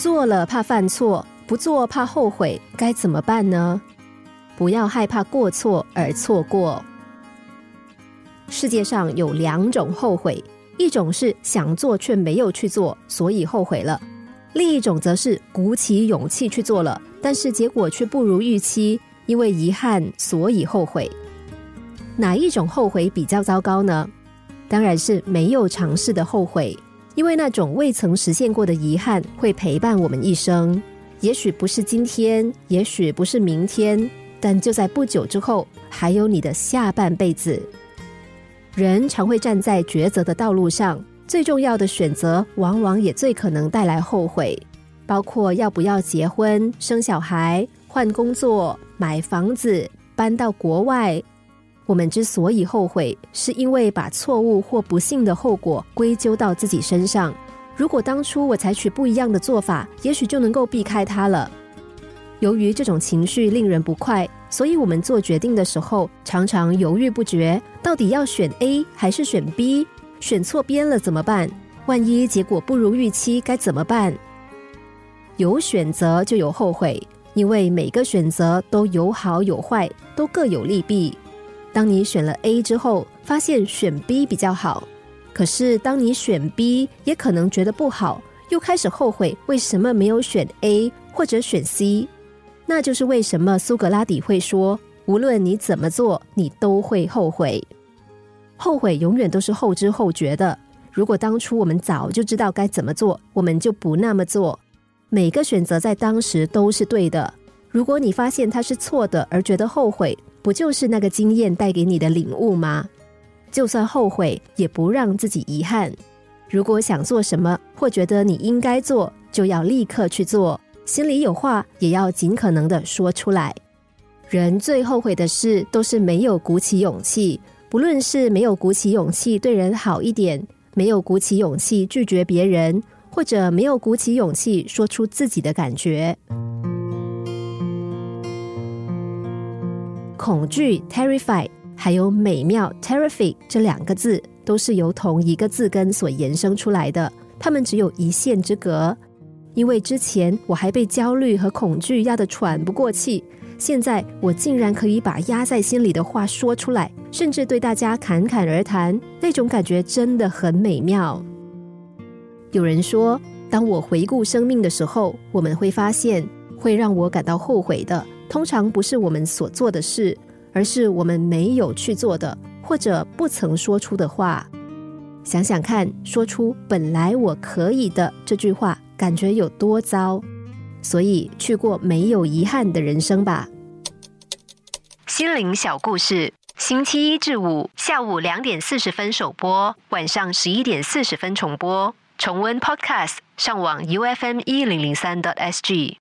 做了怕犯错，不做怕后悔，该怎么办呢？不要害怕过错而错过。世界上有两种后悔，一种是想做却没有去做，所以后悔了；另一种则是鼓起勇气去做了，但是结果却不如预期，因为遗憾所以后悔。哪一种后悔比较糟糕呢？当然是没有尝试的后悔，因为那种未曾实现过的遗憾会陪伴我们一生。也许不是今天，也许不是明天，但就在不久之后，还有你的下半辈子。人常会站在抉择的道路上，最重要的选择往往也最可能带来后悔，包括要不要结婚、生小孩、换工作、买房子、搬到国外。我们之所以后悔，是因为把错误或不幸的后果归咎到自己身上。如果当初我采取不一样的做法，也许就能够避开它了。由于这种情绪令人不快。所以，我们做决定的时候，常常犹豫不决，到底要选 A 还是选 B？选错边了怎么办？万一结果不如预期，该怎么办？有选择就有后悔，因为每个选择都有好有坏，都各有利弊。当你选了 A 之后，发现选 B 比较好，可是当你选 B，也可能觉得不好，又开始后悔为什么没有选 A 或者选 C。那就是为什么苏格拉底会说，无论你怎么做，你都会后悔。后悔永远都是后知后觉的。如果当初我们早就知道该怎么做，我们就不那么做。每个选择在当时都是对的。如果你发现它是错的而觉得后悔，不就是那个经验带给你的领悟吗？就算后悔，也不让自己遗憾。如果想做什么，或觉得你应该做，就要立刻去做。心里有话也要尽可能的说出来。人最后悔的事都是没有鼓起勇气，不论是没有鼓起勇气对人好一点，没有鼓起勇气拒绝别人，或者没有鼓起勇气说出自己的感觉。恐惧 （terrify） 还有美妙 （terrific） 这两个字都是由同一个字根所延伸出来的，它们只有一线之隔。因为之前我还被焦虑和恐惧压得喘不过气，现在我竟然可以把压在心里的话说出来，甚至对大家侃侃而谈，那种感觉真的很美妙。有人说，当我回顾生命的时候，我们会发现，会让我感到后悔的，通常不是我们所做的事，而是我们没有去做的，或者不曾说出的话。想想看，说出“本来我可以的”这句话。感觉有多糟，所以去过没有遗憾的人生吧。心灵小故事，星期一至五下午两点四十分首播，晚上十一点四十分重播。重温 Podcast，上网 U F M 一零零三 t S G。